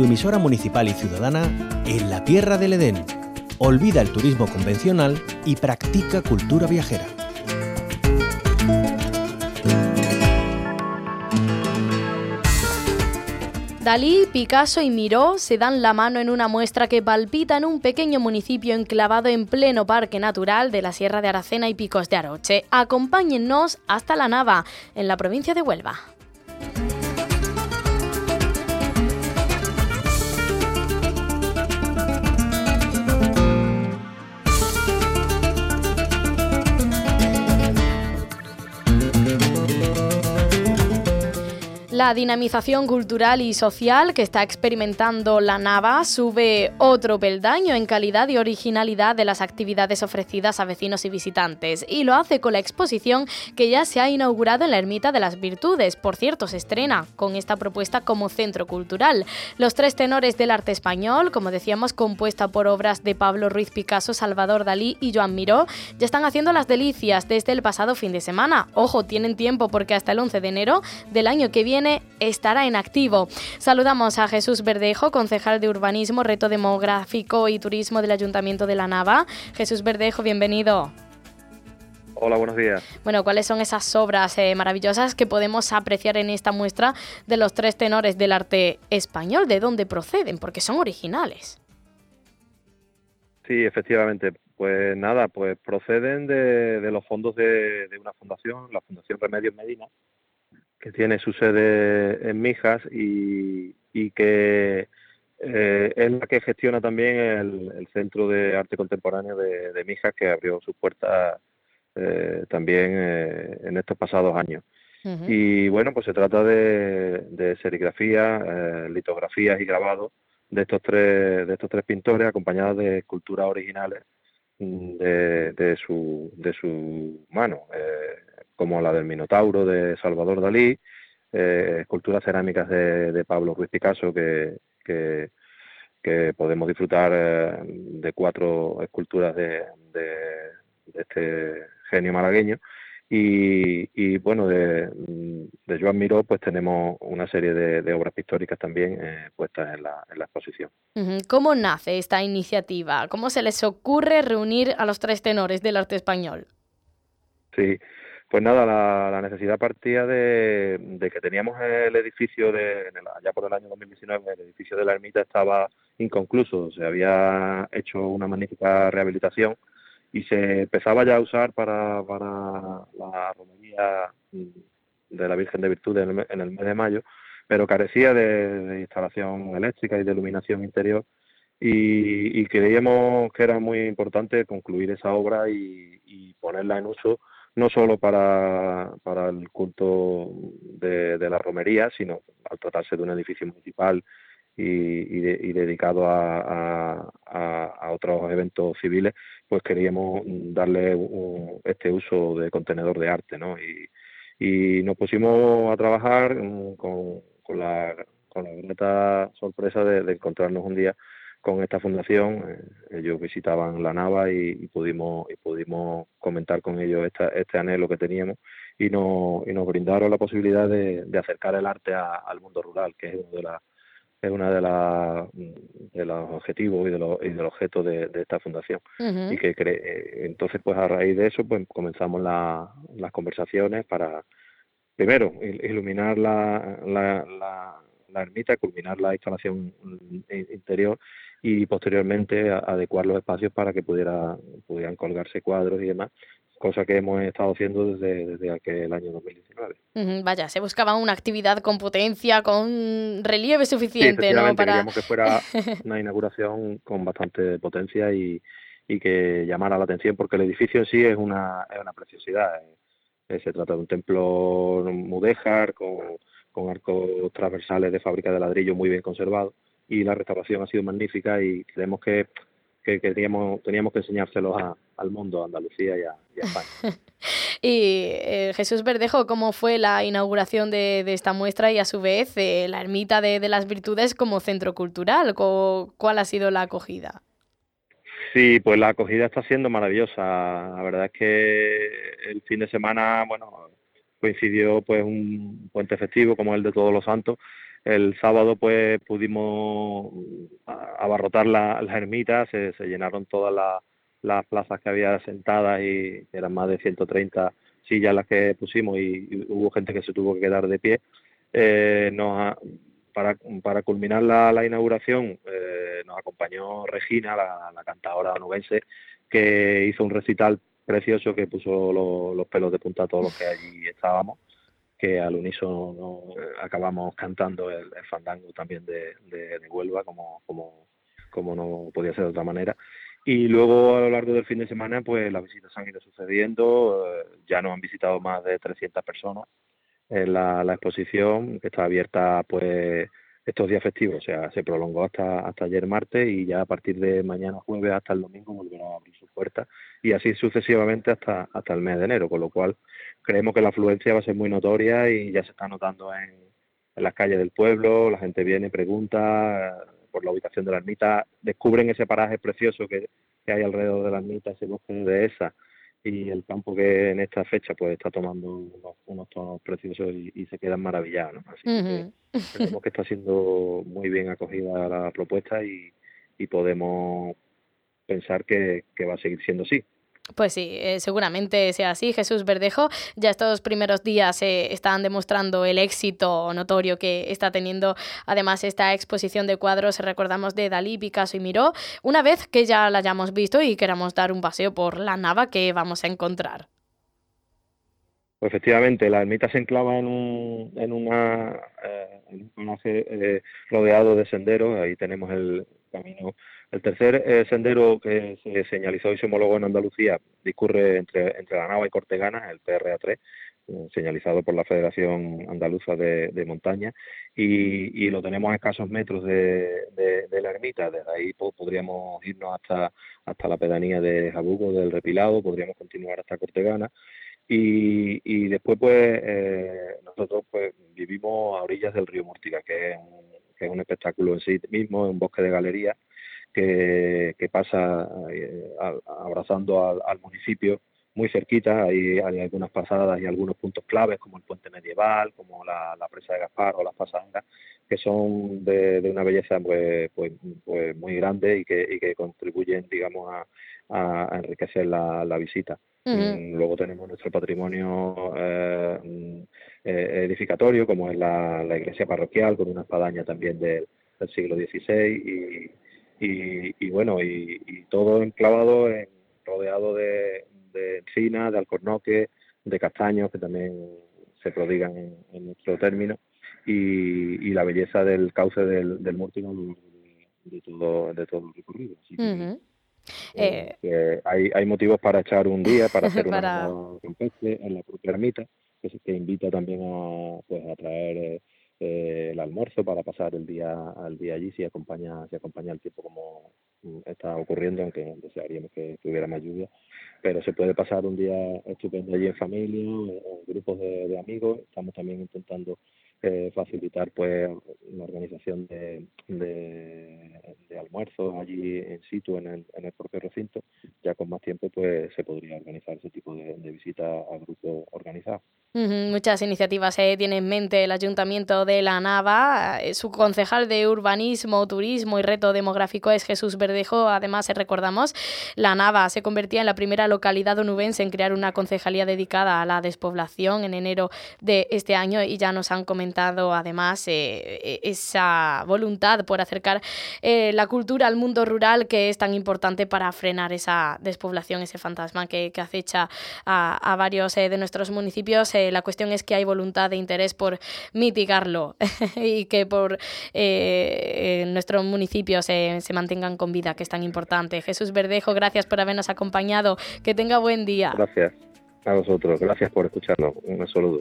tu emisora municipal y ciudadana en la Tierra del Edén. Olvida el turismo convencional y practica cultura viajera. Dalí, Picasso y Miró se dan la mano en una muestra que palpita en un pequeño municipio enclavado en pleno parque natural de la Sierra de Aracena y Picos de Aroche. Acompáñennos hasta La Nava, en la provincia de Huelva. La dinamización cultural y social que está experimentando la Nava sube otro peldaño en calidad y originalidad de las actividades ofrecidas a vecinos y visitantes, y lo hace con la exposición que ya se ha inaugurado en la Ermita de las Virtudes. Por cierto, se estrena con esta propuesta como centro cultural. Los tres tenores del arte español, como decíamos, compuesta por obras de Pablo Ruiz Picasso, Salvador Dalí y Joan Miró, ya están haciendo las delicias desde el pasado fin de semana. Ojo, tienen tiempo porque hasta el 11 de enero del año que viene estará en activo. Saludamos a Jesús Verdejo, concejal de Urbanismo, Reto Demográfico y Turismo del Ayuntamiento de La Nava. Jesús Verdejo, bienvenido. Hola, buenos días. Bueno, ¿cuáles son esas obras eh, maravillosas que podemos apreciar en esta muestra de los tres tenores del arte español? ¿De dónde proceden? Porque son originales. Sí, efectivamente. Pues nada, pues proceden de, los fondos de, de, una fundación, la Fundación Remedios Medina, que tiene su sede en Mijas y, que eh, es la que gestiona también el, Centro de Arte Contemporáneo de, Mijas, que abrió sus puertas eh, también eh, en estos pasados años. Y bueno, pues se trata de, de serigrafía, litografías y grabados de estos tres de estos tres pintores acompañados de esculturas originales mm, de, de su de su mano como la del Minotauro de Salvador Dalí, eh, esculturas cerámicas de, Pablo Ruiz Picasso que, que, podemos disfrutar eh, de cuatro esculturas de, este genio malagueño. Y, bueno, de, de, Joan Miró, pues tenemos una serie de, obras pictóricas también eh, puestas en la, en la exposición. ¿Cómo nace esta iniciativa? ¿Cómo se les ocurre reunir a los tres tenores del arte español? Sí, pues nada, la, necesidad partía de, que teníamos el edificio de, ya por el año 2019, el edificio de la ermita estaba inconcluso, se había hecho una magnífica rehabilitación y se empezaba ya a usar para, para la romería de la Virgen de Virtud en el, mes de mayo, pero carecía de, instalación eléctrica y de iluminación interior y, creíamos que era muy importante concluir esa obra y ponerla en uso no solo para, para el culto de, la romería, sino al tratarse de un edificio municipal y, dedicado a, a, otros eventos civiles, pues queríamos darle este uso de contenedor de arte, ¿no? Y, nos pusimos a trabajar con, con la con la sorpresa de encontrarnos un día con esta fundación. Eh, ellos visitaban la Nava y, pudimos y pudimos comentar con ellos este anhelo que teníamos y, nos y nos brindaron la posibilidad de, acercar el arte al mundo rural, que es uno de las es una de, las de los objetivos y de los, y del objeto de, esta fundación y que eh, entonces pues a raíz de eso pues comenzamos las conversaciones para primero iluminar la, la, la, la ermita culminar la instalación interior y posteriormente adecuar los espacios para que pudiera, pudieran colgarse cuadros y demás, cosa que hemos estado haciendo desde, desde aquel año 2019. vaya, se buscaba una actividad con potencia, con relieve suficiente, ¿no? Para... Queríamos que fuera una inauguración con bastante potencia y, y que llamara la atención, porque el edificio en sí es una, es una preciosidad. Eh, se trata de un templo mudéjar con, con arcos transversales de fábrica de ladrillo muy bien conservados y la restauración ha sido magnífica y creemos que, que, teníamos, teníamos que enseñárselos al mundo, a Andalucía y a, España. y eh, Jesús Verdejo, ¿cómo fue la inauguración de, esta muestra y a su vez eh, la ermita de, las virtudes como centro cultural? ¿Cuál ha sido la acogida? Sí, pues la acogida está siendo maravillosa. La verdad es que el fin de semana, bueno, coincidió pues un puente festivo como el de Todos los Santos el sábado pues pudimos abarrotar las ermitas, se, llenaron todas las plazas que había sentadas y eran más de 130 sillas las que pusimos y, hubo gente que se tuvo que quedar de pie. Eh, nos, para, para culminar la, inauguración eh, nos acompañó Regina, la, la cantadora que hizo un recital precioso que puso los pelos de punta a todos los que allí estábamos que al unísono acabamos cantando el, fandango también de, Huelva, como, como, como no podía ser de otra manera. Y luego a lo largo del fin de semana, pues las visitas han ido sucediendo, eh, ya nos han visitado más de 300 personas en la, la exposición, que está abierta pues estos días festivos, o sea, se prolongó hasta, hasta ayer martes y ya a partir de mañana jueves hasta el domingo volverá a abrir sus puertas y así sucesivamente hasta, hasta el mes de enero, con lo cual creemos que la afluencia va a ser muy notoria y ya se está notando en, en las calles del pueblo, la gente viene, pregunta por la ubicación de la ermita, descubren ese paraje precioso que, que hay alrededor de la ermita, ese bosque de esa y el campo que en esta fecha pues está tomando unos, tonos preciosos y, se quedan maravillados. Así que creemos que está siendo muy bien acogida la propuesta y, y podemos pensar que, que va a seguir siendo así. Pues sí, eh, seguramente sea así. Jesús Verdejo, ya estos primeros días eh, están demostrando el éxito notorio que está teniendo además esta exposición de cuadros, recordamos, de Dalí, Picasso y Miró, una vez que ya la hayamos visto y queramos dar un paseo por la nava que vamos a encontrar. Pues efectivamente, la ermita se enclava en, un, en una, eh, rodeado de senderos, ahí tenemos el camino el tercer eh, sendero que se señalizó y se homologó en Andalucía discurre entre, entre La Nava y Cortegana, el PRA3, eh, señalizado por la Federación Andaluza de, Montaña, y, lo tenemos a escasos metros de, la ermita. Desde ahí podríamos irnos hasta, hasta la pedanía de Jabugo, del Repilado, podríamos continuar hasta Cortegana. Y, después, pues, eh, nosotros pues vivimos a orillas del río Múrtiga, que es un, que es un espectáculo en sí mismo, un bosque de galerías que, pasa eh, abrazando al, municipio muy cerquita, hay, hay, algunas pasadas y algunos puntos claves como el puente medieval, como la, presa de Gaspar o las pasangas, que son de, una belleza pues, pues, pues, muy grande y que, y que contribuyen, digamos, a, enriquecer la, visita. Mm, luego tenemos nuestro patrimonio eh, mm, eh, edificatorio, como es la, iglesia parroquial, con una espadaña también del siglo XVI y, y, bueno, y, todo enclavado, en, rodeado de, de encina, de alcornoque, de castaños que también se prodigan en, nuestro término y, la belleza del cauce del, del de, todo, de todo el recorrido. Eh, eh, hay, hay motivos para echar un día, para hacer una en la propia ermita, que, que invita también a, pues, a traer eh, eh, el almuerzo para pasar el día al día allí si acompaña si acompaña el tiempo como mm, está ocurriendo aunque desearíamos que, tuviera más lluvia. Pero se puede pasar un día estupendo allí en familia en, grupos de, amigos. Estamos también intentando eh, facilitar pues la organización de, de, almuerzos allí en situ en el, en el propio recinto ya con más tiempo pues se podría organizar ese tipo de, de visita a grupos organizados Muchas iniciativas se tiene en mente el Ayuntamiento de La Nava. Eh, su concejal de Urbanismo, Turismo y Reto Demográfico es Jesús Verdejo. Además, eh, recordamos, La Nava se convertía en la primera localidad onubense en crear una concejalía dedicada a la despoblación en enero de este año y ya nos han comentado además eh, esa voluntad por acercar la cultura al mundo rural que es tan importante para frenar esa despoblación, ese fantasma que, acecha a, varios de nuestros municipios la cuestión es que hay voluntad de interés por mitigarlo y que por eh, nuestros municipios se mantengan con vida, que es tan importante. Jesús Verdejo, gracias por habernos acompañado. Que tenga buen día. Gracias a vosotros. Gracias por escucharnos. Un saludo.